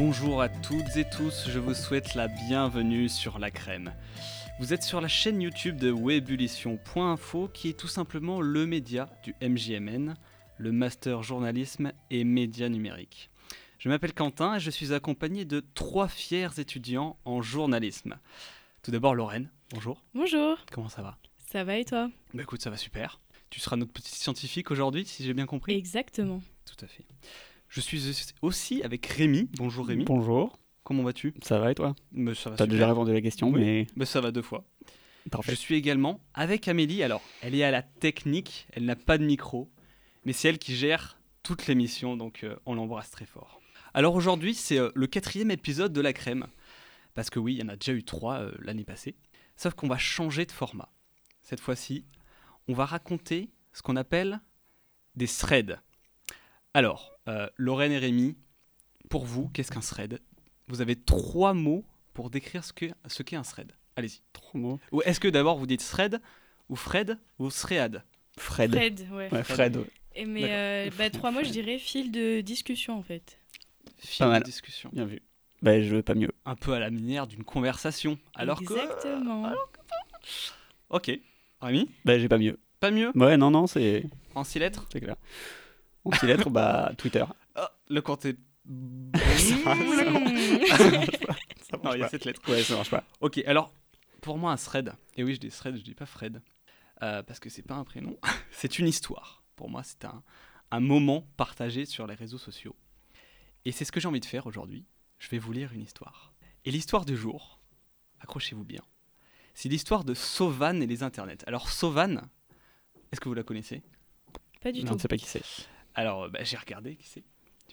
Bonjour à toutes et tous, je vous souhaite la bienvenue sur La Crème. Vous êtes sur la chaîne YouTube de Webullition.info qui est tout simplement le média du MJMN, le Master Journalisme et Médias Numériques. Je m'appelle Quentin et je suis accompagné de trois fiers étudiants en journalisme. Tout d'abord Lorraine, bonjour. Bonjour, Comment ça va? Ça va et toi? Bah écoute, ça va super. Tu seras notre petit scientifique aujourd'hui, si j'ai bien compris? Exactement. Tout à fait. Je suis aussi avec Rémi. Bonjour Rémi. Bonjour, Comment vas-tu? Ça va et toi? Bah, Ça va T'as déjà répondu à la question, Oui. mais Bah, ça va deux fois. parfait. Je suis également avec Amélie. Alors, elle est à la technique, elle n'a pas de micro, mais c'est elle qui gère toute l'émission, donc euh, on l'embrasse très fort. Alors aujourd'hui, c'est euh, le quatrième épisode de La Crème, parce que oui, il y en a déjà eu trois euh, l'année passée, sauf qu'on va changer de format. Cette fois-ci, on va raconter ce qu'on appelle des threads. Alors, euh, Lorraine et Rémi, pour vous, qu'est-ce qu'un thread? Vous avez trois mots pour décrire ce qu'est ce qu'est un thread. Allez-y. Trop beau. Ou est-ce que d'abord vous dites Fred ou Fred ou Sread Fred. Fred, ouais. Ouais, Fred. ouais. Et mais euh, bah, trois mots, je dirais fil de discussion en fait. Fil Pas de discussion. Bien vu. Bah, je veux pas mieux. Un peu à la manière d'une conversation. Alors que. Exactement. Ok. Rémi? Bah, j'ai pas mieux. Pas mieux? Ouais, non, non, c'est En six lettres? c'est clair. En six lettres, bah, Twitter. Ah, Le compte est. Ça non, il y a sept lettres. Ouais, ça marche pas. Ok, alors, pour moi, un thread. Et oui, je dis thread, je dis pas Fred. euh, parce que c'est pas un prénom. c'est une histoire. Pour moi, c'est un, un moment partagé sur les réseaux sociaux. Et c'est ce que j'ai envie de faire aujourd'hui. Je vais vous lire une histoire. Et l'histoire du jour, accrochez-vous bien, c'est l'histoire de Sauvan et les internets. Alors, Sauvan, est-ce que vous la connaissez? Pas du Non, tout. je sais pas qui c'est. Alors, bah, j'ai regardé, qui c'est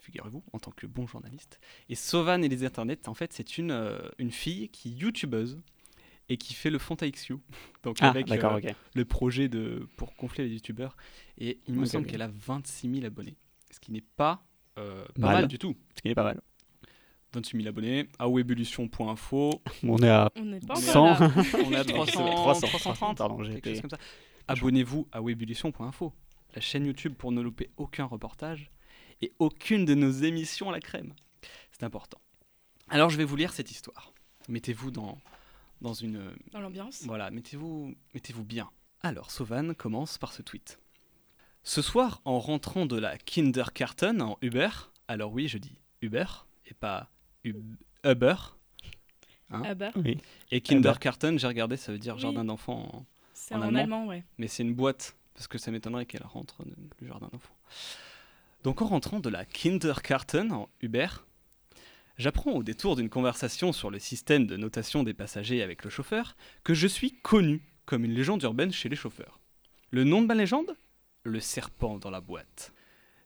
Figurez-vous, en tant que bon journaliste. Et Sauvan et les internets, en fait, c'est une, euh, une fille qui est youtubeuse et qui fait le fond XU. Donc, Ah, avec d'accord, euh, ok. le projet de, pour gonfler les youtubeurs. Et il me semble qu'elle a 26 000 abonnés. Ce qui n'est pas, euh, pas Mal. mal du tout. Ce qui est pas mal. 26 000 abonnés, à webullition.info. On est à On n'est pas 100. encore là. On est à 300, 300, 330. Pardon, j'ai quelque chose été. comme ça. Abonnez-vous à webullition.info, la chaîne YouTube pour ne louper aucun reportage et aucune de nos émissions à la crème. C'est important. Alors je vais vous lire cette histoire. Mettez-vous dans, dans une... Dans l'ambiance. Voilà, mettez-vous mettez-vous bien. Alors Sauvan commence par ce tweet. Ce soir, en rentrant de la Kindergarten en Uber, alors oui, je dis Uber et pas Ub- Uber. Hein bah, Oui. Et Kindergarten, j'ai regardé, ça veut dire Oui. jardin d'enfants en- c'est En en, allemand allemand, ouais. mais c'est une boîte, parce que ça m'étonnerait qu'elle rentre le jardin d'enfants. Donc en rentrant de la Kindergarten en Uber, j'apprends au détour d'une conversation sur le système de notation des passagers avec le chauffeur que je suis connu comme une légende urbaine chez les chauffeurs. Le nom de ma légende? Le serpent dans la boîte.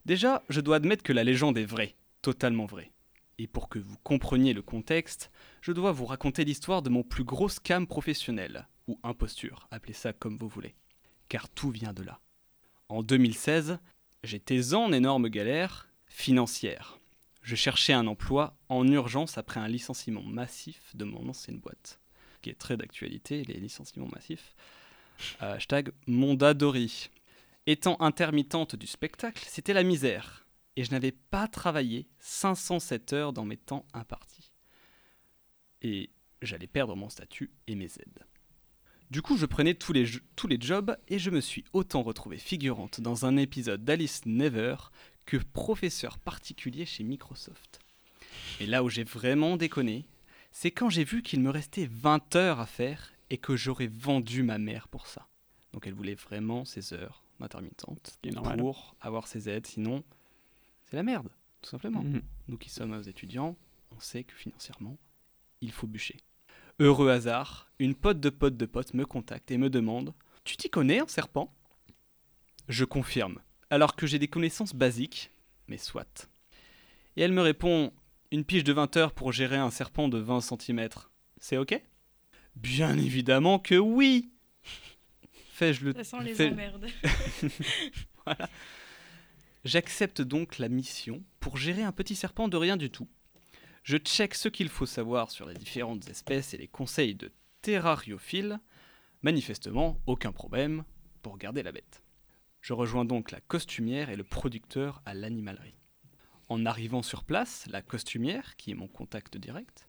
Déjà, je dois admettre que la légende est vraie, totalement vraie. Et pour que vous compreniez le contexte, je dois vous raconter l'histoire de mon plus gros scam professionnel, ou imposture, appelez ça comme vous voulez. Car tout vient de là. En 2016, j'étais en énorme galère financière. Je cherchais un emploi en urgence après un licenciement massif de mon ancienne boîte, qui est très d'actualité, les licenciements massifs. Euh, hashtag Mondadori. Étant intermittente du spectacle, c'était la misère, et je n'avais pas travaillé 507 heures dans mes temps impartis. Et j'allais perdre mon statut et mes aides. Du coup, je prenais tous les, jo- tous les jobs et je me suis autant retrouvée figurante dans un épisode d'Alice Never que professeur particulier chez Microsoft. Et là où j'ai vraiment déconné, c'est quand j'ai vu qu'il me restait 20 heures à faire et que j'aurais vendu ma mère pour ça. Donc elle voulait vraiment ses heures normal. pour avoir ses aides, sinon c'est la merde, tout simplement. Mhm. Nous qui sommes étudiants, on sait que financièrement, il faut bûcher. Heureux hasard, une pote de pote de pote me contacte et me demande Tu t'y connais en serpent? Je confirme, alors que j'ai des connaissances basiques, mais soit. Et elle me répond Une pige de 20 heures pour gérer un serpent de 20 cm, c'est ok? Bien évidemment que oui Fais-je le Ça sent les emmerdes. J'accepte donc la mission pour gérer un petit serpent de rien du tout. Je check ce qu'il faut savoir sur les différentes espèces et les conseils de terrariophiles. Manifestement, aucun problème pour garder la bête. Je rejoins donc la costumière et le producteur à l'animalerie. En arrivant sur place, la costumière, qui est mon contact direct,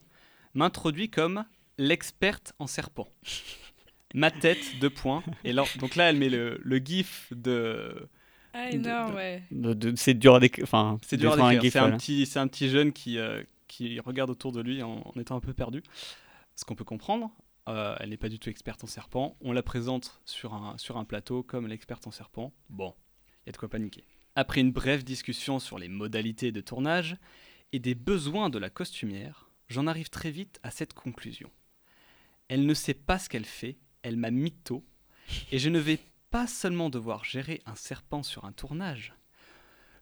m'introduit comme l'experte en serpent. Ma tête, deux points. Et là, donc là, elle met le, le gif de. Ah, De- énorme, de- ouais. De- de- c'est dur à décrire. Enfin, C'est dur à décrire un décrire. gif, C'est un petit, c'est un petit jeune qui, euh, qui regarde autour de lui en, étant un peu perdu. Ce qu'on peut comprendre. Euh, elle n'est pas du tout experte en serpent. On la présente sur un, sur un plateau comme l'experte en serpent. Bon, il y a de quoi paniquer. Après une brève discussion sur les modalités de tournage et des besoins de la costumière, j'en arrive très vite à cette conclusion. Elle ne sait pas ce qu'elle fait, elle m'a mytho, et je ne vais pas seulement devoir gérer un serpent sur un tournage,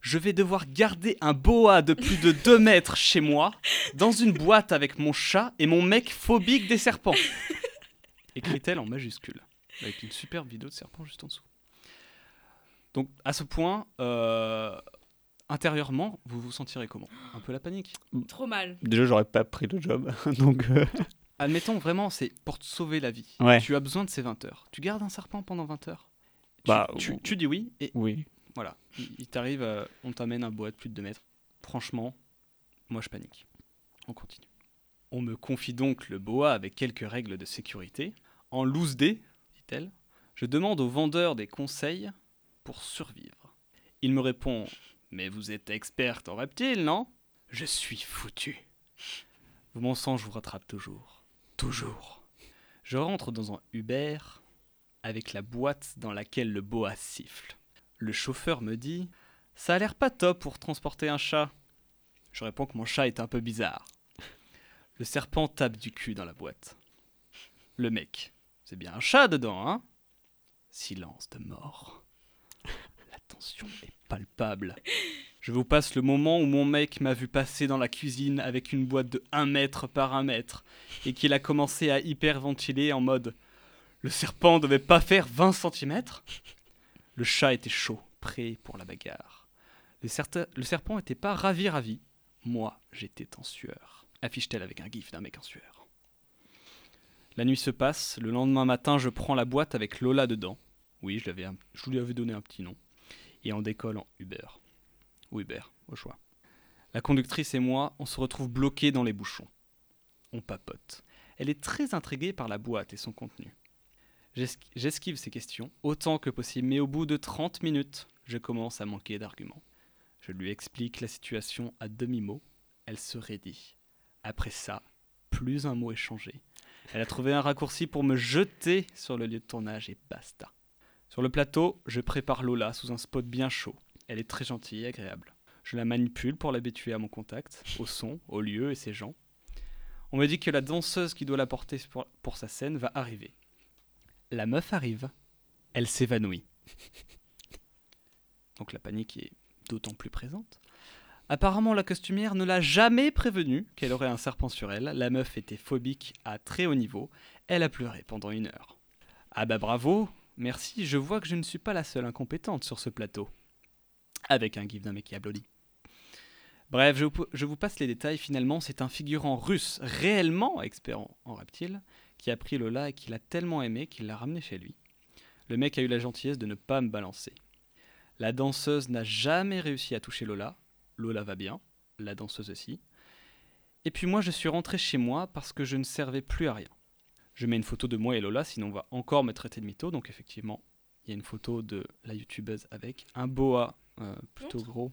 je vais devoir garder un boa de plus de 2 mètres chez moi, dans une boîte avec mon chat et mon mec phobique des serpents. Écrit-elle en majuscule, avec une superbe vidéo de serpent juste en dessous. Donc, à ce point, euh, intérieurement, vous vous sentirez comment? Un peu la panique? Trop mal. Déjà, j'aurais pas pris le job. Donc, euh, Admettons vraiment, c'est pour te sauver la vie. Ouais. Tu as besoin de ces 20 heures. Tu gardes un serpent pendant 20 heures? Tu- Bah, tu, tu dis oui, et oui. Voilà. Il, il t'arrive, euh, on t'amène un boa de plus de 2 mètres. Franchement, moi je panique. On continue. On me confie donc le boa avec quelques règles de sécurité. En loose day, dit-elle, je demande au vendeur des conseils pour survivre. Il me répond Mais vous êtes experte en reptiles, non? Je suis foutu. Vos mensonges vous rattrapent toujours. Toujours. Je rentre dans un Uber avec la boîte dans laquelle le boa siffle. Le chauffeur me dit Ça a l'air pas top pour transporter un chat. Je réponds que mon chat est un peu bizarre. Le serpent tape du cul dans la boîte. Le mec C'est bien un chat dedans, hein Silence de mort. La tension est palpable. Je vous passe le moment où mon mec m'a vu passer dans la cuisine avec une boîte de 1 mètre par 1 mètre et qu'il a commencé à hyperventiler en mode Le serpent devait pas faire 20 cm Le chat était chaud, prêt pour la bagarre. Le, serpent était pas ravi ravi. Moi, j'étais en sueur. Affiche-t-elle avec un gif d'un mec en sueur. La nuit se passe, le lendemain matin, je prends la boîte avec Lola dedans. Oui, je lui avais donné un petit nom. Et on décolle en Uber. Ou Uber, au choix. La conductrice et moi, on se retrouve bloqués dans les bouchons. On papote. Elle est très intriguée par la boîte et son contenu. J'es- J'esquive ces questions autant que possible, mais au bout de 30 minutes, je commence à manquer d'arguments. Je lui explique la situation à demi-mot. Elle se raidit. Après ça, plus un mot échangé. Elle a trouvé un raccourci pour me jeter sur le lieu de tournage et basta. Sur le plateau, je prépare Lola sous un spot bien chaud. Elle est très gentille et agréable. Je la manipule pour l'habituer à mon contact, au son, au lieu et ses gens. On me dit que la danseuse qui doit la porter pour sa scène va arriver. La meuf arrive. Elle s'évanouit. Donc la panique est d'autant plus présente. Apparemment, la costumière ne l'a jamais prévenue qu'elle aurait un serpent sur elle. La meuf était phobique à très haut niveau. Elle a pleuré pendant une heure. Ah bah bravo, merci, je vois que je ne suis pas la seule incompétente sur ce plateau. Avec un gif d'un mec qui applaudit. Bref, je vous, passe les détails. Finalement, c'est un figurant russe réellement expert en reptiles qui a pris Lola et qui l'a tellement aimé qu'il l'a ramené chez lui. Le mec a eu la gentillesse de ne pas me balancer. La danseuse n'a jamais réussi à toucher Lola. Lola va bien, la danseuse aussi. Et puis moi, je suis rentré chez moi parce que je ne servais plus à rien. Je mets une photo de moi et Lola, sinon on va encore me traiter de mytho. Donc effectivement, il y a une photo de la youtubeuse avec un boa euh, plutôt gros.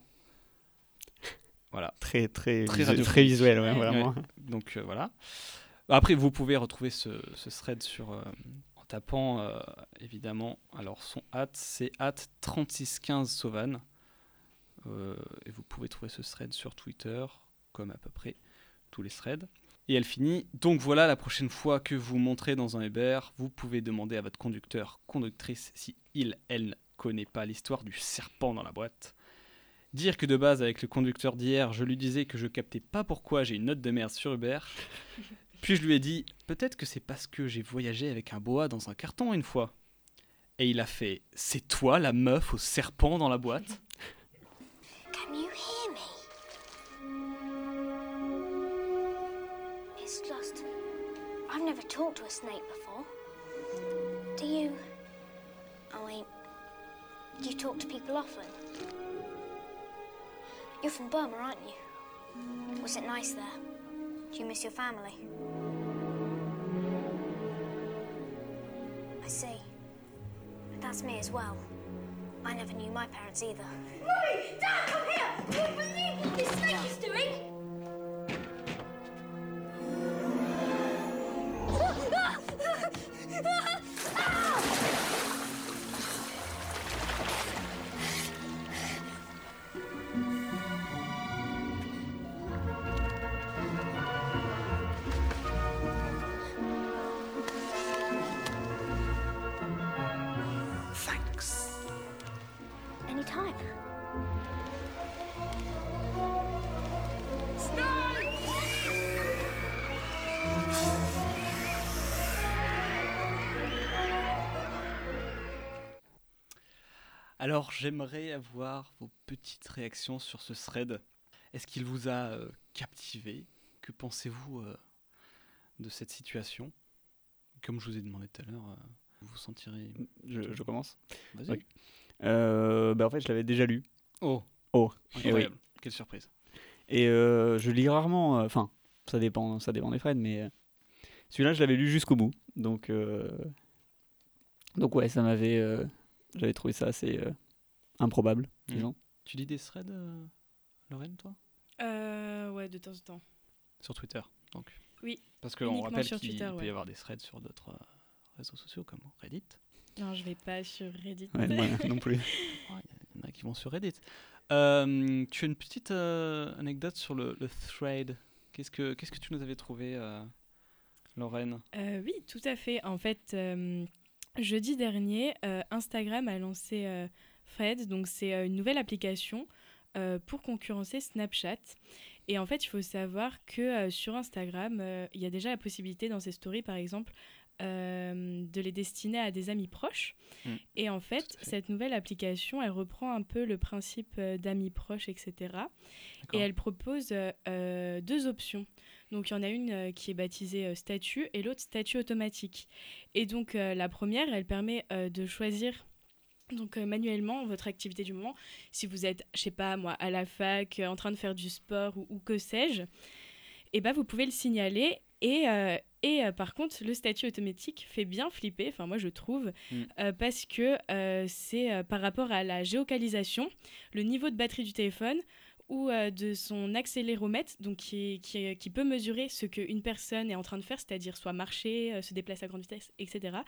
Voilà. Très, très, Très visu- radiophonique. très visuel, ouais, Ouais. vraiment. Donc euh, voilà. Après, vous pouvez retrouver ce, thread euh, en tapant euh, évidemment. Alors, son hâte, c'est hâte 3615 Sauvan. Et vous pouvez trouver ce thread sur Twitter, comme à peu près tous les threads. Et elle finit. Donc voilà, la prochaine fois que vous montrez dans un Uber, vous pouvez demander à votre conducteur, conductrice, si il, elle, connaît pas l'histoire du serpent dans la boîte. Dire que de base, avec le conducteur d'hier, je lui disais que je captais pas pourquoi j'ai une note de merde sur Uber. Puis je lui ai dit, peut-être que c'est parce que j'ai voyagé avec un boa dans un carton une fois. Et il a fait, c'est toi la meuf au serpent dans la boîte? Can you hear me? It's just. I've never talked to a snake before. Do you. I mean. You talk to people often? You're from Burma, aren't you? Was it nice there? Do you miss your family? I see. That's me as well. I never knew my parents either. Mummy! Dad, come here! Do you believe what this snake is doing? Alors, j'aimerais avoir vos petites réactions sur ce thread. Est-ce qu'il vous a euh, captivé? Que pensez-vous euh, de cette situation? Comme je vous ai demandé tout à l'heure, euh, vous vous sentirez. Je, je commence? Vas-y. Bah, en fait, je l'avais déjà lu. Oh Oh, Incroyable. Quelle surprise. Et je lis rarement. Enfin, ça dépend, ça dépend des Fred, mais celui-là, je l'avais lu jusqu'au bout. Donc, donc ouais, ça m'avait. J'avais trouvé ça assez euh, improbable, Mhm. disons. Tu lis des threads, euh, Lorraine, toi? Euh, ouais, de temps en temps. Sur Twitter, donc Oui, Parce qu'on rappelle sur qu'il Twitter, peut ouais. y avoir des threads sur d'autres euh, réseaux sociaux comme Reddit. Non, je vais pas sur Reddit. Ouais, moi non plus. Il y en a qui vont sur Reddit. Euh, tu as une petite euh, anecdote sur le, le thread? Qu'est-ce que qu'est-ce que tu nous avais trouvé, euh, Lorraine? Euh, oui, tout à fait. En fait, euh, jeudi dernier, euh, Instagram a lancé euh, Thread, donc c'est euh, une nouvelle application euh, pour concurrencer Snapchat. Et en fait, il faut savoir que euh, sur Instagram, euh, il y a déjà la possibilité dans ses stories, par exemple, euh, de les destiner à des amis proches. Mm. Et en fait, cette nouvelle application, elle reprend un peu le principe euh, d'amis proches, etc. Et elle propose euh, euh, deux options. Donc il y en a une euh, qui est baptisée euh, statut et l'autre statut automatique. Et donc euh, la première, elle permet de choisir donc euh, manuellement votre activité du moment. Si vous êtes, je sais pas moi, à la fac, euh, en train de faire du sport ou, ou que sais-je, et ben vous pouvez le signaler. Et, euh, et par contre, le statut automatique fait bien flipper, enfin moi je trouve, Mm. parce que c'est par rapport à la géocalisation, le niveau de batterie du téléphone ou euh, de son accéléromètre, donc qui, qui, qui peut mesurer ce qu'une personne est en train de faire, c'est-à-dire soit marcher, euh, se déplacer à grande vitesse, etc.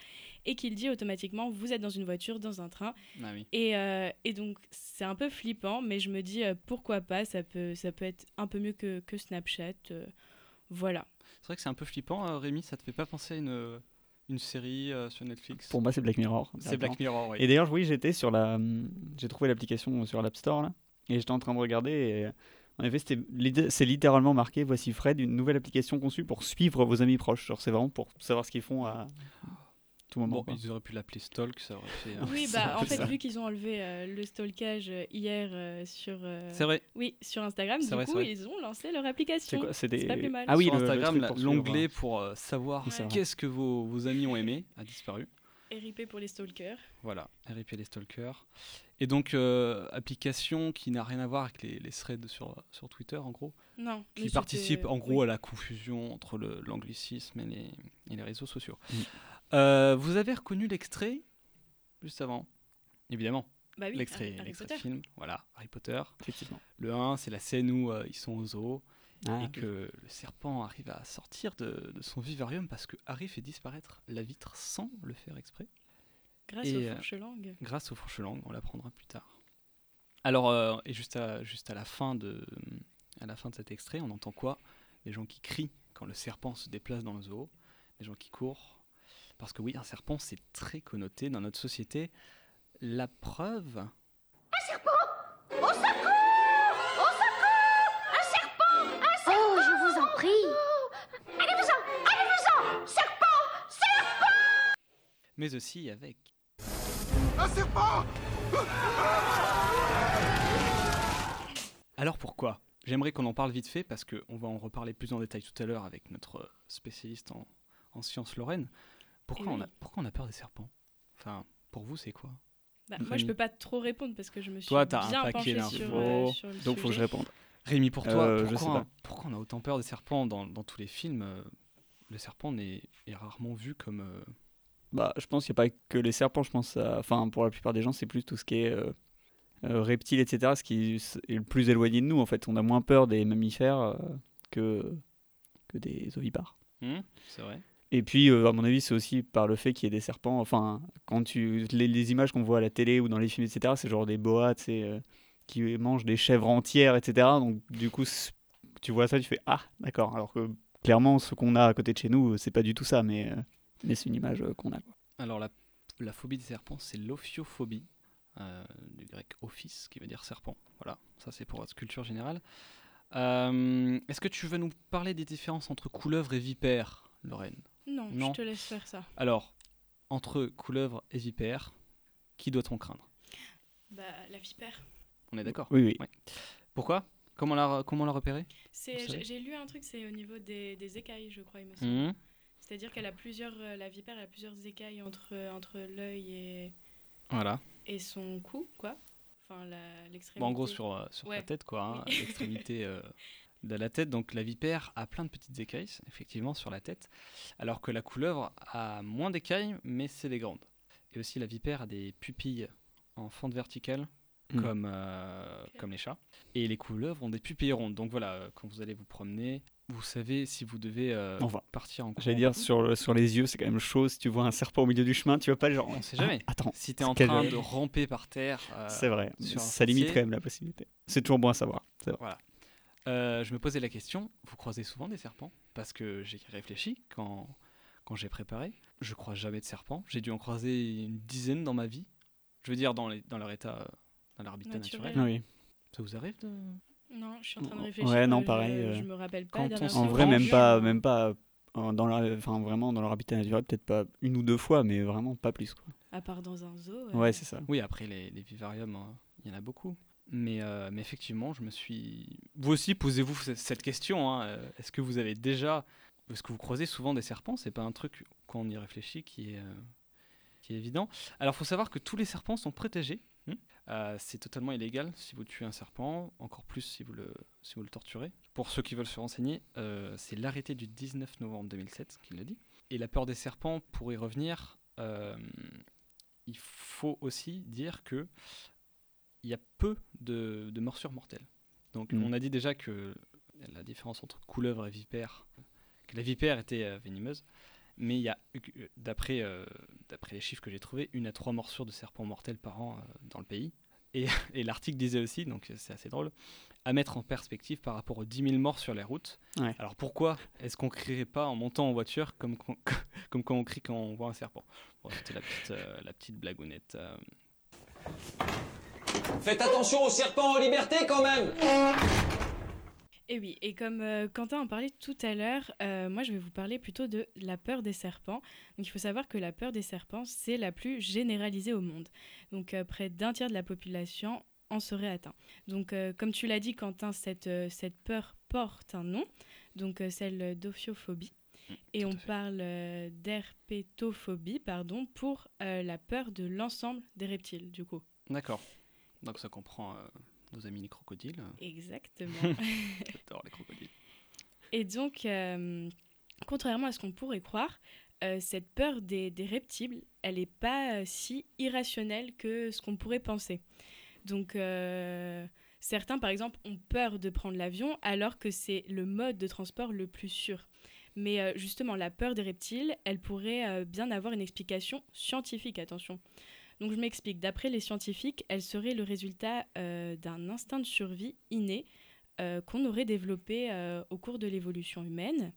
Et qu'il dit automatiquement, vous êtes dans une voiture, dans un train. Ah oui. Et, euh, et donc, c'est un peu flippant, mais je me dis, euh, pourquoi pas, ça peut, ça peut être un peu mieux que, que Snapchat. euh, voilà. C'est vrai que c'est un peu flippant, euh, Rémi. Ça te fait pas penser à une, une série euh, sur Netflix? Pour moi, c'est Black Mirror. C'est Black Mirror, oui. Et d'ailleurs, oui, j'étais sur la. hum, J'ai trouvé l'application sur l'App Store là, et j'étais en train de regarder. Et, en effet, c'est littéralement marqué voici Fred, une nouvelle application conçue pour suivre vos amis proches. Genre, c'est vraiment pour savoir ce qu'ils font à tout moment. Bon, quoi. ils auraient pu l'appeler Stalk, ça aurait fait. euh, Oui, bah en fait, ça. vu qu'ils ont enlevé euh, le stalkage euh, hier euh, sur, euh, C'est vrai. oui, sur Instagram, C'est du vrai, coup, ils ont lancé leur application. C'est des. pas plus mal. Ah oui, sur le- le Instagram, pour l'onglet pour euh, savoir qu'est-ce que vos, vos amis ont aimé a disparu. RIP pour les stalkers. Voilà, RIP les stalkers. Et donc, euh, application qui n'a rien à voir avec les, les threads sur, sur Twitter, en gros, Non. qui participe en gros oui. à la confusion entre le- l'anglicisme et les, et les réseaux sociaux. Euh, vous avez reconnu l'extrait juste avant? Évidemment, Bah oui, l'extrait Harry l'extrait Potter. film, voilà, Harry Potter. Effectivement. Le 1, c'est la scène où euh, ils sont au zoo Ah, et que le serpent arrive à sortir de, de son vivarium parce que Harry fait disparaître la vitre sans le faire exprès. Grâce Et, aux euh, fourches-langues. grâce aux fourches-langues, on l'apprendra plus tard. Alors, euh, et juste à, juste à la fin de, à la fin de cet extrait, on entend quoi? Les gens qui crient quand le serpent se déplace dans le zoo, les gens qui courent, parce que oui, un serpent c'est très connoté dans notre société. La preuve, mais aussi avec Alors pourquoi? J'aimerais qu'on en parle vite fait parce qu'on va en reparler plus en détail tout à l'heure avec notre spécialiste en, en sciences Lorraine. Pourquoi, Eh on a, pourquoi on a peur des serpents? Enfin, pour vous, c'est quoi? Bah, moi, je peux pas trop répondre parce que je me suis Toi, t'as un paquet sur, d'infos, euh, sur le Donc, faut que je sujet. réponde. Rémi, pour toi, Euh, je sais pourquoi, pas. pourquoi on a autant peur des serpents? Dans, dans tous les films euh, Le serpent n'est, est rarement vu comme. Bah, je pense qu'il n'y a pas que les serpents, je pense. à- Enfin, pour la plupart des gens, c'est plus tout ce qui est euh, euh, reptiles, etc. Ce qui est le plus éloigné de nous, en fait. On a moins peur des mammifères euh, que, que des ovipares. hmm, c'est vrai. Et puis, euh, à mon avis, c'est aussi par le fait qu'il y ait des serpents. Enfin, quand tu les, les images qu'on voit à la télé ou dans les films, etc., c'est genre des boas, euh, qui mangent des chèvres entières, etc. Donc, du coup, tu vois ça, tu fais ah, d'accord. Alors que clairement, ce qu'on a à côté de chez nous, c'est pas du tout ça, mais, mais c'est une image euh, qu'on a. Quoi. Alors, la, la phobie des serpents, c'est l'ophiophobie, euh, du grec ophis, qui veut dire serpent. Voilà, ça c'est pour votre culture générale. Euh, est-ce que tu veux nous parler des différences entre couleuvre et vipère, Lorraine? Non, Non. je te laisse faire ça. Alors, entre couleuvre et vipère, qui doit-on craindre? Bah, la vipère. On est d'accord? Oui, oui. Ouais. Pourquoi? Comment la, comment la repérer? J'ai lu un truc, c'est au niveau des, des écailles, je crois, il me semble. Mhm. C'est-à-dire qu'elle a plusieurs, euh, la vipère elle a plusieurs écailles entre, entre l'œil et, Voilà. et son cou, quoi. Enfin, la- l'extrémité. Bon, en gros, sur, euh, sur Ouais. la tête, quoi, hein, Oui. l'extrémité euh, de la tête. Donc, la vipère a plein de petites écailles, effectivement, sur la tête, alors que la couleuvre a moins d'écailles, mais c'est des grandes. Et aussi, la vipère a des pupilles en fente verticale, Mm. comme, euh, comme les chats. Et les couleuvres ont des pupilles rondes. Donc, voilà, euh, quand vous allez vous promener, vous savez si vous devez euh, Enfin, partir en J'allais courant. dire, sur, le- sur les yeux, c'est quand même chaud. Si tu vois un serpent au milieu du chemin, tu vas pas genre. On sait jamais. Ah, attends, Si tu es en train de ramper par terre, euh, c'est vrai. sur Ça limite quand même la possibilité. C'est toujours bon à savoir. Vrai. Euh, je me posais la question, vous croisez souvent des serpents? Parce que j'ai réfléchi quand, quand j'ai préparé. Je croise jamais de serpents. J'ai dû en croiser une dizaine dans ma vie. Je veux dire dans, les, dans leur état, dans leur habitat Naturel. naturel. Oui. Ça vous arrive de... Non, je suis en train de Ouais, réfléchir. non, je- pareil, Je, euh, me rappelle pas. quand on En vrai, même pas, même pas euh, dans leur, enfin vraiment dans leur habitat naturel, peut-être pas une ou deux fois, mais vraiment pas plus. Quoi. À part dans un zoo. euh, Ouais, c'est ça. Oui, après les, les vivariums, hein, il y en a beaucoup. Mais, euh, mais effectivement, je me suis... Vous aussi, posez-vous ce- cette question. hein, Est-ce que vous avez déjà... Est-ce que vous croisez souvent des serpents C'est pas un truc, quand on y réfléchit, qui est, euh, qui est évident. Alors, il faut savoir que tous les serpents sont protégés. Euh, c'est totalement illégal si vous tuez un serpent, encore plus si vous le, si vous le torturez. Pour ceux qui veulent se renseigner, euh, c'est l'arrêté du 19 novembre 2007 qui le dit. Et la peur des serpents, pour y revenir, euh, il faut aussi dire que il y a peu de, de morsures mortelles. Donc Mm. on a dit déjà que la différence entre couleuvre et vipère, que la vipère était venimeuse, mais il y a, d'après euh, d'après les chiffres que j'ai trouvés, une à trois morsures de serpents mortels par an euh, dans le pays. Et, et l'article disait aussi, donc c'est assez drôle, à mettre en perspective par rapport aux 10 000 morts sur les routes. Ouais. Alors pourquoi est-ce qu'on crierait pas en montant en voiture comme, quand- comme quand on crie quand on voit un serpent? Bon, C'était la petite, euh, la petite blagounette. euh. Faites attention aux serpents en liberté quand même Et oui, et comme euh, Quentin en parlait tout à l'heure, euh, moi je vais vous parler plutôt de la peur des serpents. Donc il faut savoir que la peur des serpents, c'est la plus généralisée au monde. Donc euh, près d'un tiers de la population en serait atteint. Donc comme tu l'as dit Quentin, cette, cette peur porte un nom, donc celle d'ophiophobie. Et tout on parle d'herpétophobie, pardon, pour la peur de l'ensemble des reptiles, du coup. D'accord. Donc ça comprend nos amis les crocodiles. Exactement. J'adore les crocodiles. Et donc, euh, contrairement à ce qu'on pourrait croire, euh, cette peur des, des reptiles, elle n'est pas euh, si irrationnelle que ce qu'on pourrait penser. Donc, euh, certains, par exemple, ont peur de prendre l'avion alors que c'est le mode de transport le plus sûr. Mais justement, la peur des reptiles, elle pourrait bien avoir une explication scientifique, attention. Donc je m'explique, d'après les scientifiques, elle serait le résultat euh, d'un instinct de survie inné euh, qu'on aurait développé euh, au cours de l'évolution humaine.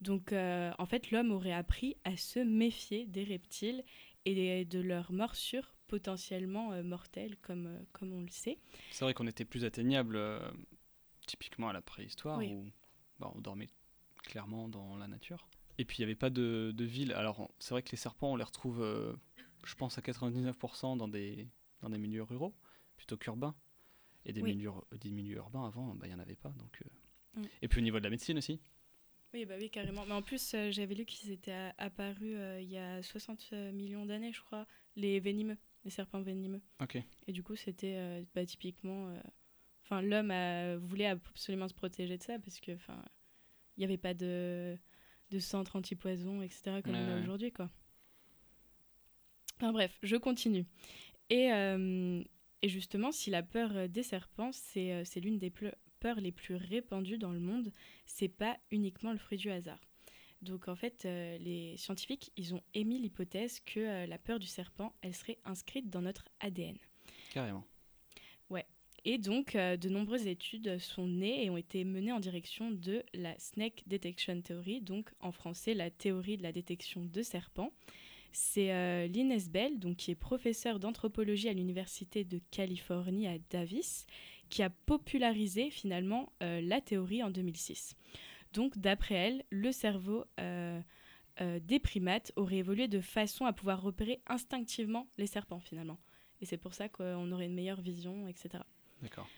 Donc, en fait, l'homme aurait appris à se méfier des reptiles et de leurs morsures potentiellement mortelles, comme, comme on le sait. C'est vrai qu'on était plus atteignable typiquement à la préhistoire Oui. où bah, on dormait clairement dans la nature. Et puis il n'y avait pas de, de ville. Alors c'est vrai que les serpents, on les retrouve, je pense, à 99% dans des, dans des milieux ruraux plutôt qu'urbains. Et des, Oui. milieux, des milieux urbains avant, bah, il n'y en avait pas. Donc, euh. Mm. Et puis au niveau de la médecine aussi. Oui, bah oui, carrément. Mais en plus, euh, j'avais lu qu'ils étaient apparus euh, il y a 60 millions d'années, je crois, les venimeux. les serpents venimeux. Ok. Et du coup, c'était bah, typiquement. Enfin, l'homme voulait absolument se protéger de ça parce que, enfin, il n'y avait pas de, de centre anti-poison, etc., comme Ouais, on a aujourd'hui, quoi. Enfin, bref, je continue. Et, euh, et justement, si la peur euh, des serpents, c'est euh, l'une des peurs les plus répandues dans le monde, c'est pas uniquement le fruit du hasard. Donc en fait, euh, les scientifiques, ils ont émis l'hypothèse que euh, la peur du serpent, elle serait inscrite dans notre ADN. Carrément. Et donc, euh, de nombreuses études sont nées et ont été menées en direction de la Snake Detection Theory, donc en français la théorie de la détection de serpents. C'est euh, Linus Bell, donc, qui est professeur d'anthropologie à l'Université de Californie à Davis, qui a popularisé finalement euh, la théorie en 2006. Donc, d'après elle, le cerveau euh, euh, des primates aurait évolué de façon à pouvoir repérer instinctivement les serpents finalement. Et c'est pour ça qu'on aurait une meilleure vision, etc. D'accord.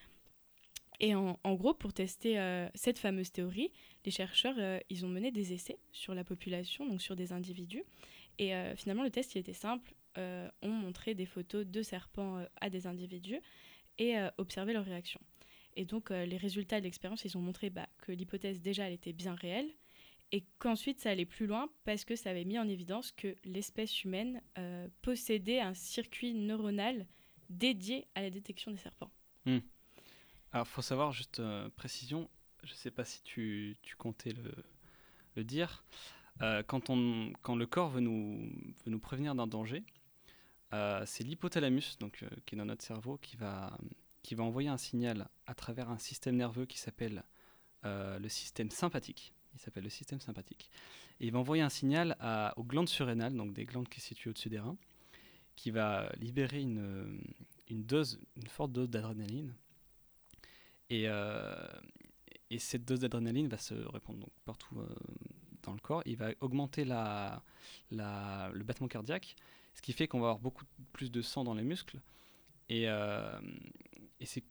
Et en, en gros, pour tester euh, cette fameuse théorie, les chercheurs, euh, ils ont mené des essais sur la population, donc sur des individus. Et euh, finalement, le test, il était simple. Euh, on montrait des photos de serpents euh, à des individus et euh, observait leurs réactions. Et donc, les résultats de l'expérience, ils ont montré bah, que l'hypothèse, déjà, elle était bien réelle et qu'ensuite, ça allait plus loin parce que ça avait mis en évidence que l'espèce humaine possédait un circuit neuronal dédié à la détection des serpents. Alors, faut savoir, juste précision, je sais pas si tu, comptais le dire, euh, quand, le corps veut nous, prévenir d'un danger, euh, c'est l'hypothalamus, donc, euh, qui est dans notre cerveau, qui va, envoyer un signal à travers un système nerveux qui s'appelle le système sympathique. Il s'appelle le système sympathique. Il va envoyer un signal à- aux glandes surrénales, donc des glandes qui se situent au-dessus des reins, qui va libérer une, forte dose d'adrénaline. Et, et cette dose d'adrénaline va se répandre partout dans le corps. Il va augmenter la, la- le battement cardiaque, ce qui fait qu'on va avoir beaucoup plus de sang dans les muscles. Et, euh, et c'est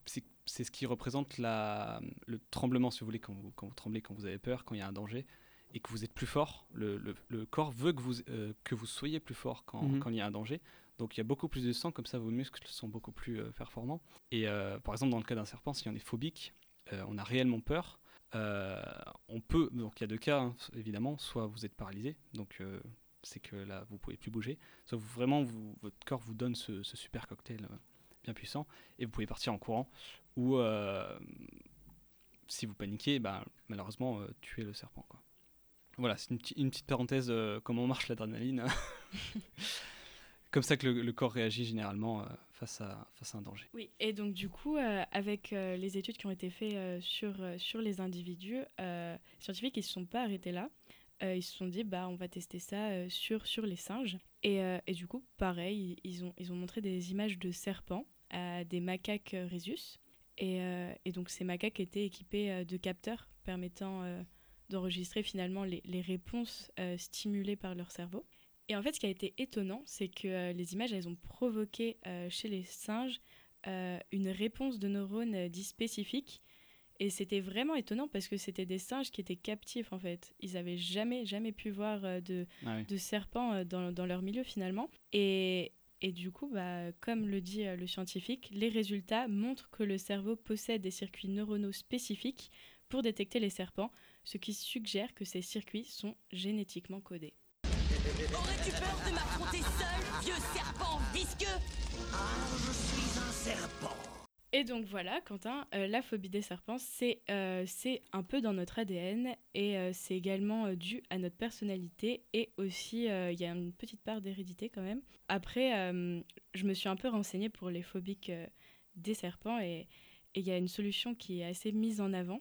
ce qui représente la, le tremblement, si vous voulez, quand vous, quand vous tremblez, quand vous avez peur, quand il y a un danger, et que vous êtes plus fort. Le, le- le corps veut que vous, euh, que vous soyez plus fort quand, Mhm. quand il y a un danger. Donc il y a beaucoup plus de sang, comme ça vos muscles sont beaucoup plus euh, performants. Et par exemple, dans le cas d'un serpent, si on est phobique, on a réellement peur. On peut, donc il y a deux cas hein, évidemment, soit vous êtes paralysé, donc euh, c'est que là vous pouvez plus bouger, soit vous, vraiment vous- votre corps vous donne ce, ce super cocktail euh, bien puissant et vous pouvez partir en courant, ou euh, si vous paniquez, bah, malheureusement tuer le serpent. Quoi. Voilà, c'est une, petite- une petite parenthèse comment marche l'adrénaline. Comme ça que le, le corps réagit généralement face, à, un danger. Oui, et donc du coup, euh, avec euh, les études qui ont été faites euh, sur, sur les individus, scientifiques ils ne se sont pas arrêtés là. Ils se sont dit, bah, on va tester ça sur, sur les singes. Et, et du coup, pareil, ils, ont, ils ont montré des images de serpents à des macaques rhésus. Et, et donc ces macaques étaient équipés de capteurs permettant d'enregistrer finalement les, les réponses stimulées par leur cerveau. Et en fait, ce qui a été étonnant, c'est que euh, les images, elles ont provoqué euh, chez les singes euh, une réponse de neurones dits spécifiques. Et c'était vraiment étonnant parce que c'était des singes qui étaient captifs en fait. Ils avaient jamais, jamais pu voir de, Ah oui. de serpents dans, dans leur milieu finalement. Et, et du coup, bah, comme le dit le scientifique, les résultats montrent que le cerveau possède des circuits neuronaux spécifiques pour détecter les serpents, ce qui suggère que ces circuits sont génétiquement codés. Aurais-tu peur de m'affronter seul, vieux serpent visqueux? Et donc voilà, Quentin, euh, la phobie des serpents, c'est euh, c'est un peu dans notre ADN et euh, c'est également euh, dû à notre personnalité et aussi euh, il y a une petite part d'hérédité quand même. Après, euh, je me suis un peu renseignée pour les phobiques euh, des serpents et il y a une solution qui est assez mise en avant.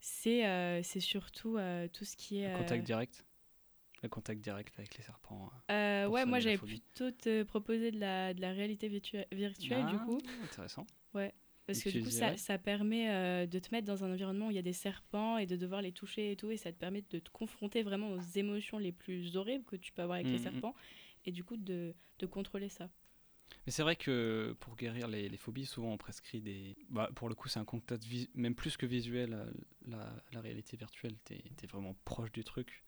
C'est euh, c'est surtout euh, tout ce qui est... Le euh, contact direct? Le contact direct avec les serpents. euh. euh, ouais, moi j'avais plutôt te proposer de la, de la réalité virtu- virtuelle du Ah, coup. Intéressant. Parce Et que du coup, ça, ça permet euh, de te mettre dans un environnement où il y a des serpents et de devoir les toucher et tout. Et ça te permet de te confronter vraiment aux émotions les plus horribles que tu peux avoir avec les Mhm. serpents. Et du coup, de, de contrôler ça. Mais c'est vrai que pour guérir les, les phobies, souvent on prescrit des. Bah, pour le coup, c'est un contact même plus que visuel. euh, La, la réalité virtuelle, t'es es vraiment proche du truc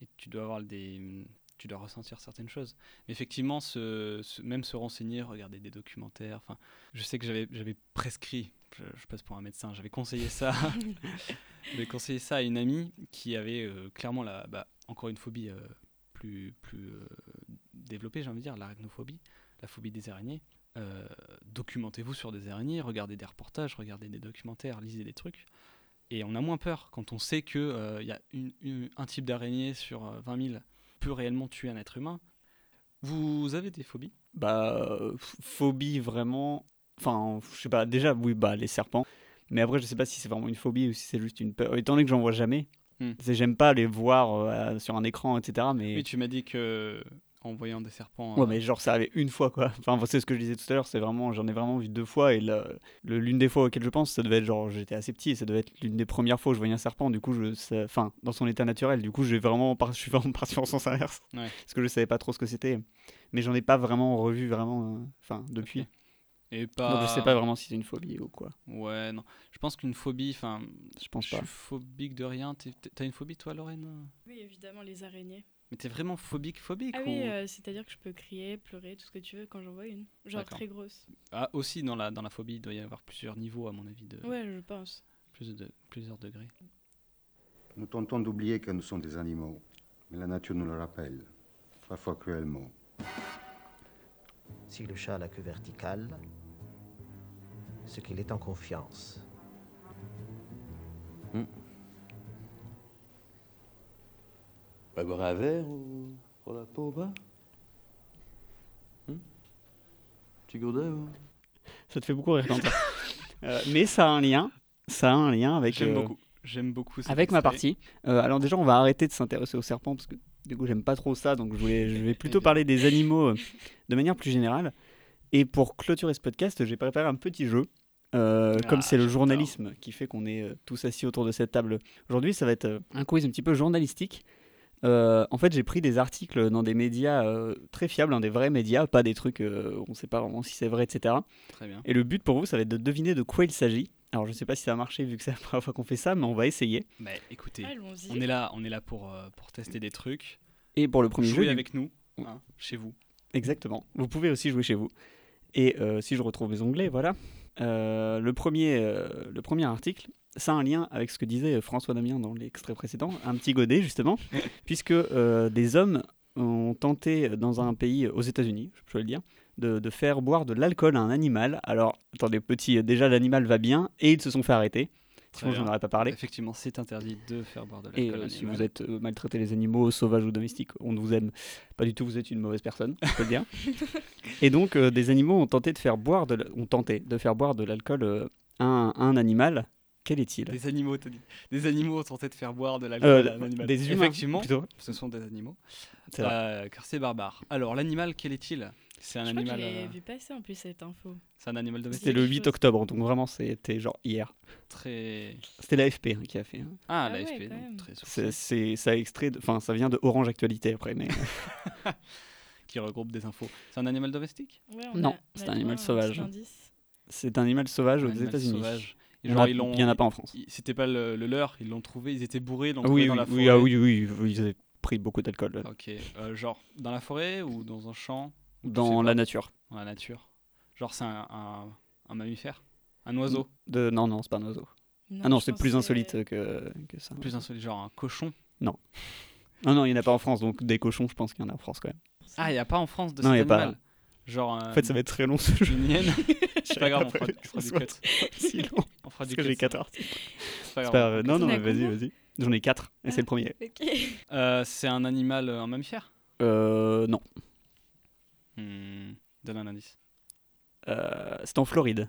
et tu dois avoir des. tu dois ressentir certaines choses. Effectivement, se- même se renseigner, regarder des documentaires. Enfin, je sais que j'avais prescrit. Je, passe pour un médecin. J'avais conseillé ça. j'avais conseillé ça à une amie qui avait euh, clairement la, bah, encore une phobie euh, plus plus euh, développée, j'ai envie de dire, l'arachnophobie, la phobie des araignées. Documentez-vous sur des araignées, regardez des reportages, regardez des documentaires, lisez des trucs. Et on a moins peur quand on sait qu'il il y a une- une- un type d'araignée sur euh, 20 000 peut réellement tuer un être humain. Vous avez des phobies? Bah, euh, ph- phobie vraiment. Enfin, je sais pas, déjà, oui, bah, les serpents. Mais après, je sais pas si c'est vraiment une phobie ou si c'est juste une peur. Étant donné que j'en vois jamais, Hmm. j'aime pas les voir euh, sur un écran, etc. Mais, Oui, tu m'as dit que en voyant des serpents. ouais, euh, mais genre, ça arrivé une fois, quoi. Enfin, c'est ce que je disais tout à l'heure, c'est vraiment, j'en ai vraiment vu deux fois. Et l'une des fois auxquelles je pense, ça devait être genre, j'étais assez petit et ça devait être l'une des premières fois où je voyais un serpent. Du coup, je, ça- enfin, dans son état naturel, du coup, j'ai vraiment, par- je suis vraiment parti en sens inverse. Ouais. Parce que je savais pas trop ce que c'était. Mais j'en ai pas vraiment revu, vraiment, euh, enfin, depuis. Ok. Et pas. Donc je sais pas vraiment si c'est une phobie ou quoi. Ouais, non. Je pense qu'une phobie, enfin, Je pense je pas. suis phobique de rien. T'as une phobie toi, Lorraine? Oui, évidemment, les araignées. Mais t'es vraiment phobique, phobique Ah ou... oui, euh, c'est-à-dire que je peux crier, pleurer, tout ce que tu veux quand j'en vois une. Genre très grosse. Ah, aussi dans la dans la phobie, il doit y avoir plusieurs niveaux à mon avis de Ouais, je pense. plus de plusieurs degrés. Nous tentons d'oublier que nous sommes des animaux, mais la nature nous le rappelle, parfois cruellement. Si le chat a la queue verticale, c'est qu'il est en confiance. Va boire un verre ou pour la peau bas Petit gourdin ou Ça te fait beaucoup rire quand Euh, Mais ça a un lien. Ça a un lien avec. J'aime euh, beaucoup. J'aime beaucoup. Avec ma partie. Euh, alors déjà, on va arrêter de s'intéresser aux serpents parce que du coup, j'aime pas trop ça. Donc je, voulais, je vais plutôt parler des animaux euh, de manière plus générale. Et pour clôturer ce podcast, j'ai préparé un petit jeu. Euh, Ah, comme c'est le journalisme qui fait qu'on est euh, tous assis autour de cette table aujourd'hui, ça va être euh, un quiz un petit peu journalistique. Euh, en fait, j'ai pris des articles dans des médias euh, très fiables, hein, des vrais médias, pas des trucs euh, où on ne sait pas vraiment si c'est vrai, etc. Très bien. Et le but pour vous, ça va être de deviner de quoi il s'agit. Alors, je sais pas si ça a marché vu que c'est la première fois qu'on fait ça, mais on va essayer. Bah écoutez, on est là, on est là pour euh, pour tester des trucs. Et pour le premier Jouer jeu, du- avec nous, hein, chez vous. exactement. Vous pouvez aussi jouer chez vous. Et euh, si je retrouve mes onglets, voilà. Euh, le, premier, euh, le premier article, ça a un lien avec ce que disait François Damien dans l'extrait précédent, un petit godet justement, puisque euh, des hommes ont tenté dans un pays aux États-Unis, je peux le dire, de, de faire boire de l'alcool à un animal. Alors, attendez, petit, euh, déjà l'animal va bien et ils se sont fait arrêter. Sinon, j'en aurais pas parlé. Effectivement, c'est interdit de faire boire de Et l'alcool. euh, à si vous êtes euh, maltraité les animaux, sauvages ou domestiques, on vous aime pas du tout, vous êtes une mauvaise personne, je peux le dire. Et donc, euh, des animaux ont tenté de faire boire de, l- ont tenté de faire boire de l'alcool euh, à, un, à un animal. Quel est-il? Des animaux, t'as dit. Des animaux ont tenté de faire boire de l'alcool Euh, à un animal. Des humains, Effectivement, plutôt. ce sont des animaux. Euh, car c'est barbare. Alors, l'animal, quel est-il? C'est un Je crois animal. l'ai euh, vu passer en plus cette info. C'est un animal domestique. C'était le quelque 8 chose. octobre, donc vraiment, c'était genre hier. Très. C'était l'AFP hein, qui a fait. hein. Ah, Ah la ouais, donc très C'est, c'est- ça, extrait de- enfin, ça vient de Orange Actualité après, mais qui regroupe des infos. C'est un animal domestique? Ouais, on Non, a- c'est un animal sauvage. c'est un animal sauvage Un aux animal États-Unis. sauvage. Et Il y en genre, a- pas en France. C'était pas le, le leur, ils l'ont trouvé, ils étaient bourrés, Ah trouvé oui, dans oui, la oui, forêt. ah oui, oui, oui, ils avaient pris beaucoup d'alcool Ok, euh, genre dans la forêt ou dans un champ dans la nature. Dans la nature. Genre c'est un, un, un mammifère? Un oiseau? De... Non, non, c'est pas un oiseau. Non, ah non, c'est plus insolite que, que ça. Plus insolite, genre un cochon? Non, non, il n'y en a pas en France, donc des cochons, je pense qu'il y en a en France quand même. Ah, il n'y a pas en France de Non, cet y a pas. animal Genre. En fait, ça va être très long ce jeu. Une hyène C'est pas grave, on fera, pas on fera du cut. si long. Parce que j'ai c'est 4 pas- articles. c'est pas. Non, non, mais vas-y, vas-y. J'en ai 4, et c'est le premier. Ok. Euh, c'est un animal, euh, un mammifère? Euh, non. Hmm, Donne un indice. Euh, c'est en Floride,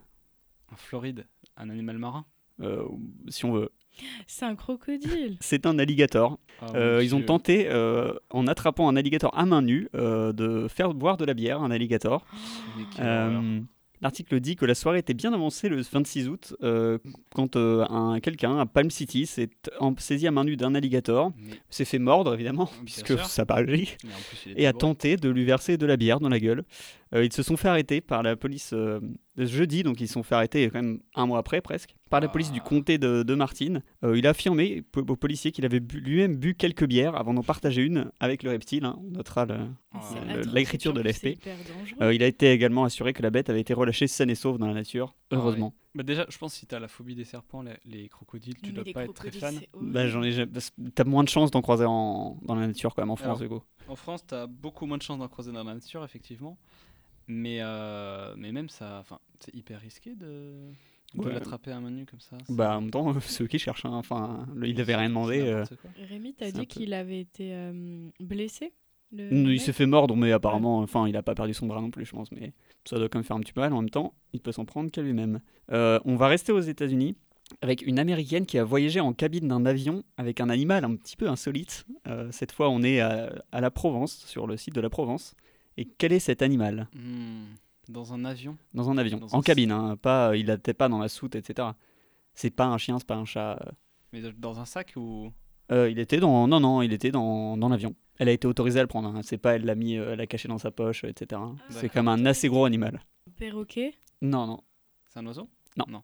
En Floride, un animal marin? Euh, si on veut. C'est un crocodile. C'est un alligator. Oh, Euh, mon ils ont tenté, euh, en attrapant un alligator à main nue, euh, de faire boire de la bière à un alligator. Euh, L'article dit que la soirée était bien avancée le 26 août euh, quand euh, un, quelqu'un à Palm City s'est en- saisi à main nue d'un alligator, Mais- s'est fait mordre évidemment, Bien puisque sûr. ça il et a tenté de lui verser de la bière dans la gueule. Euh, ils se sont fait arrêter par la police euh, jeudi, donc ils se sont fait arrêter quand même un mois après presque, par la police du Ah. comté de, de Martine. Euh, il a affirmé aux policiers qu'il avait lui-même bu quelques bières avant d'en partager une avec le reptile. hein. On notera Ah, l'écriture puis de. Euh, il a été également assuré que la bête avait été relâchée saine et sauve dans la nature, Ah ouais. heureusement. Bah déjà, je pense que si t'as la phobie des serpents, les, les crocodiles, tu Mais dois pas être très fan. Bah, j'en ai jamais- parce que T'as moins de chances d'en croiser en... dans la nature quand même en France, Alors, coup. En France, t'as beaucoup moins de chances d'en croiser dans la nature, effectivement. Mais, euh, mais même ça, enfin, c'est hyper risqué de, de Ouais. l'attraper à main nue comme ça. c'est- Bah, en même temps, c'est eux qui cherchent. hein. Enfin, le- il avait rien c'est demandé. euh, n'importe quoi. Rémi, t'as c'est un dit peu- qu'il avait été euh, blessé le Il mec s'est fait mordre, mais apparemment, enfin, il a pas perdu son bras non plus, je pense. Mais ça doit quand même faire un petit peu mal. En même temps, il peut s'en prendre qu'à lui-même. Euh, on va rester aux États-Unis avec une américaine qui a voyagé en cabine d'un avion avec un animal un petit peu insolite. Euh, cette fois, on est à, à la Provence, sur le site de la Provence. Et quel est cet animal Hmm, Dans un avion dans un avion, Dans en un- cabine, hein, pas, il n'était pas dans la soute, etc. C'est pas un chien, c'est pas un chat. euh. Mais dans un sac ou? Euh, il était dans, non non, il était dans, dans l'avion. Elle a été autorisée à le prendre. hein. C'est pas elle l'a mis, euh, elle l'a caché dans sa poche, etc. C'est D'accord. quand même un assez gros animal. Perroquet? Non non. C'est un oiseau? Non. Non.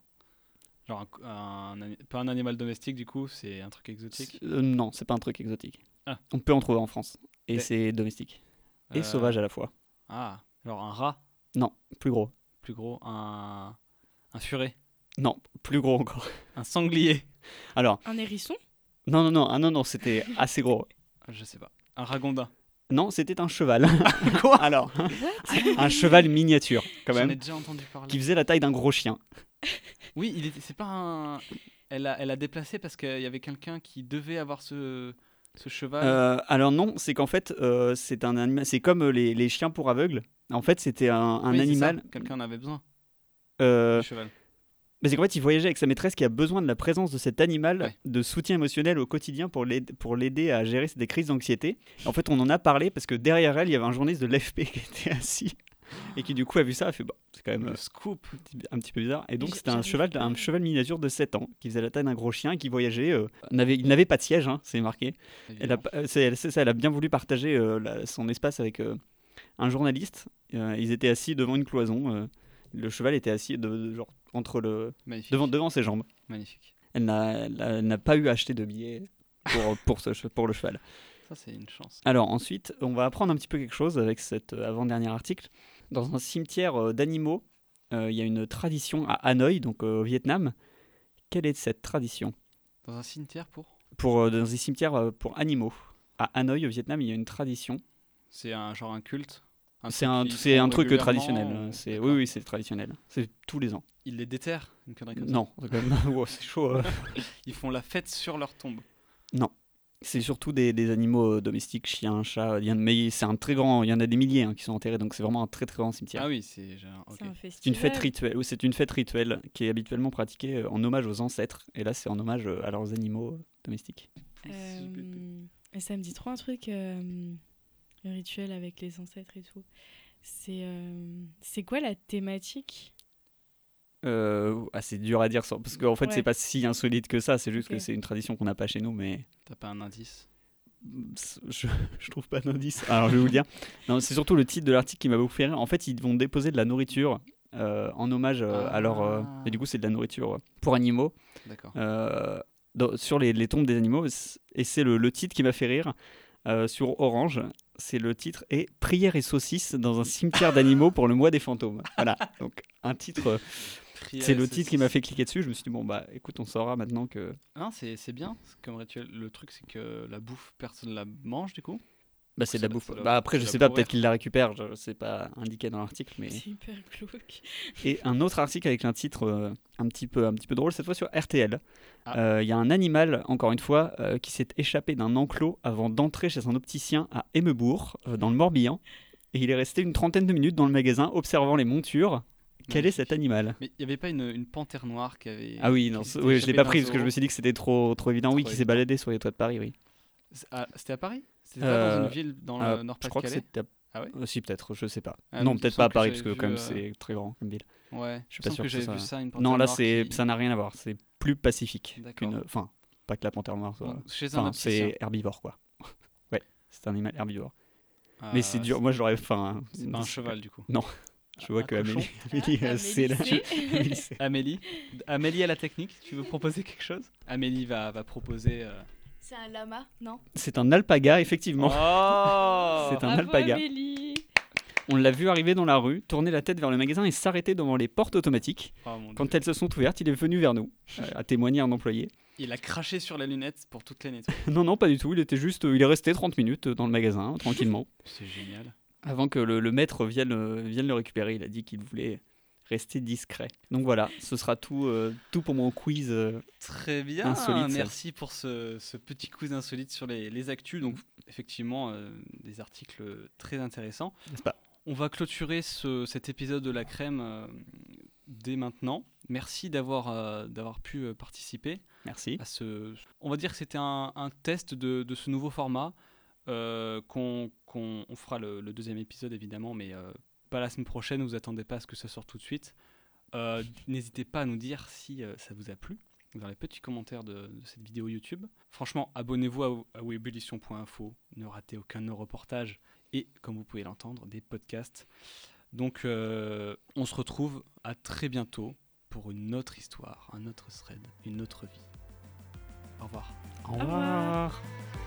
Genre un, un ani- pas un animal domestique du coup, c'est un truc exotique? Euh, non, c'est pas un truc exotique. Ah. On peut en trouver en France. Et Mais- c'est domestique. Et Euh, sauvage à la fois. Ah, genre un rat? Non, plus gros. plus gros, un, un furet, Non, plus gros encore. un sanglier, Alors, Un hérisson? Non, non, non, ah, non, non, c'était assez gros. je sais pas, un ragondin? Non, c'était un cheval. Quoi? Alors, un cheval miniature, quand J'en ai même, déjà entendu parler. qui faisait la taille d'un gros chien. Oui, il était, c'est pas un. Elle a, elle a déplacé parce qu'il y avait quelqu'un qui devait avoir ce, ce cheval? Euh, alors non, c'est qu'en fait, euh, c'est un animal. C'est comme euh, les, les chiens pour aveugles. En fait, c'était un, Oui, animal. Quelqu'un en avait besoin. euh, cheval. mais c'est qu'en fait, il voyageait avec sa maîtresse qui a besoin de la présence de cet animal Ouais. de soutien émotionnel au quotidien pour l'aider à gérer des crises d'anxiété. En fait, on en a parlé parce que derrière elle, il y avait un journaliste de l'FP qui était assis et qui du coup a vu ça, a fait bon, c'est quand même Le euh, scoop. un petit- peu bizarre. Et donc c'était un cheval, un cheval miniature de 7 ans qui faisait la taille d'un gros chien qui voyageait. euh, n'avait- il n'avait pas de siège, hein, c'est marqué. Elle a, évidemment. pas- euh, c'est, c'est ça, elle a bien voulu partager euh, la- son espace avec euh, un journaliste. Euh, ils étaient assis devant une cloison. euh, le cheval était assis de, de- genre, entre le, Magnifique. devant, devant ses jambes. Magnifique. Elle n'a, elle a- elle n'a pas eu à acheter de billets pour, pour, ce, che- pour le cheval. Ça, c'est une chance. Alors ensuite, on va apprendre un petit peu quelque chose avec cet euh, avant-dernier article. Dans un cimetière euh, d'animaux, euh, il y a une tradition à Hanoï, donc euh, au Vietnam. Quelle est cette tradition? Dans un cimetière pour? Pour, Dans un cimetière euh, pour animaux. À Hanoï, au Vietnam, il y a une tradition. C'est un genre un culte? C'est un, c'est truc traditionnel. C'est, oui, oui, c'est traditionnel. C'est tous les ans. Ils les déterrent Une connerie comme ça? Non, c'est chaud. Ils font la fête sur leur tombe. C'est surtout des, des animaux euh, domestiques, chiens, chats. Il y en a, mais c'est un très grand. Il y en a des milliers hein, qui sont enterrés, donc c'est vraiment un très très grand cimetière. Ah oui, c'est genre. ok. C'est un une fête festival. rituelle. Oui, c'est une fête rituelle qui est habituellement pratiquée euh, en hommage aux ancêtres. Et là, c'est en hommage euh, à leurs animaux domestiques. Euh, et ça me dit trop un truc euh, le rituel avec les ancêtres et tout. C'est euh, c'est quoi la thématique Euh, ah, c'est dur à dire parce qu'en fait, Ouais. c'est pas si insolite que ça. C'est juste que c'est une tradition qu'on n'a pas chez nous, mais T'as pas un indice je, je trouve pas d'indice. Alors, je vais vous le dire. Non, c'est surtout le titre de l'article qui m'a beaucoup fait rire. En fait, ils vont déposer de la nourriture euh, en hommage euh, à leur. euh, Ah. et du coup, c'est de la nourriture euh, pour animaux D'accord. euh, dans- sur les, les tombes des animaux. Et c'est le, le titre qui m'a fait rire euh, sur Orange. C'est le titre et Prière et saucisses dans un cimetière d'animaux pour le mois des fantômes. Voilà. Donc, un titre. C'est le titre qui m'a fait cliquer dessus. Je me suis dit, bon, bah écoute, on saura maintenant que. Non, c'est c'est bien comme rituel. Le truc, c'est que la bouffe, personne la mange du coup? Bah, c'est de la bouffe. Bah, après, je sais pas, peut-être qu'il la récupère. Je sais pas indiqué dans l'article, mais. C'est hyper glauque. Et un autre article avec un titre euh, un, petit peu, un petit peu drôle, cette fois sur RTL. Ah. Euh, Il y a un animal, encore une fois, euh, qui s'est échappé d'un enclos avant d'entrer chez un opticien à Émebourg, euh, dans le Morbihan. Et il est resté une trentaine de minutes dans le magasin observant les montures. Quel est cet animal? Mais il n'y avait pas une, une panthère noire qui avait. Ah oui, non, oui, je l'ai pas pris parce que je me suis dit que c'était trop, trop évident. oui, qui s'est baladé sur les toits de Paris, oui. C'est- ah, C'était à Paris? C'était pas dans Euh, une ville dans Euh, le je crois que Nord-Pas-de-Calais c'était à Ah ouais? Euh, Si, peut-être, je sais pas. Ah, non, peut-être pas à Paris, parce que quand même, euh, c'est très grand comme ville. Ouais, Je suis pas sûr que que, ça... vu ça, une Non, là, c'est qui- ça n'a rien à voir. C'est plus pacifique qu'une. Enfin, pas que la panthère noire. soit- chez Enfin, opticien. c'est herbivore, quoi. ouais, c'est un animal herbivore. Ah, Mais c'est dur. Moi, j'aurais. Enfin, C'est pas un cheval du coup. Non. Je vois Un que cochon Amélie, Amélie, euh, Amélie, c'est là. Amélie, Amélie, Amélie à la technique, tu veux proposer quelque chose? Amélie va, va proposer. euh, C'est un lama, non? C'est un alpaga, effectivement. Oh C'est un Bravo, alpaga. Amélie On l'a vu arriver dans la rue, tourner la tête vers le magasin et s'arrêter devant les portes automatiques. Oh, Quand elles se sont ouvertes, il est venu vers nous, euh, à témoigner un employé. Il a craché sur la lunette pour toutes les nettoyer. Non, non, pas du tout. Il était juste, il est resté 30 minutes dans le magasin, tranquillement, C'est génial. Avant que le, le maître vienne, euh, vienne le récupérer. Il a dit qu'il voulait rester discret. Donc voilà, ce sera tout, euh, tout pour mon quiz. euh, Très bien, Insolite, merci pour ce, ce petit quiz insolite sur les, les actus. Donc, effectivement, euh, des articles très intéressants. N'est-ce pas? On va clôturer ce- cet épisode de la crème dès maintenant. Merci d'avoir d'avoir pu participer Merci. à ce. On va dire que c'était un, un test de, de ce nouveau format. Euh, qu'on qu'on- on fera le, le deuxième épisode évidemment, mais euh, pas la semaine prochaine. Vous attendez pas à ce que ça sorte tout de suite. Euh, N'hésitez pas à nous dire si euh, ça vous a plu dans les petits commentaires de, de cette vidéo YouTube. Franchement, abonnez-vous à, à webullition.info, ne ratez aucun de nos reportages et, comme vous pouvez l'entendre, des podcasts. Donc, euh, on se retrouve à très bientôt pour une autre histoire, un autre thread, une autre vie. Au revoir. Au revoir. revoir.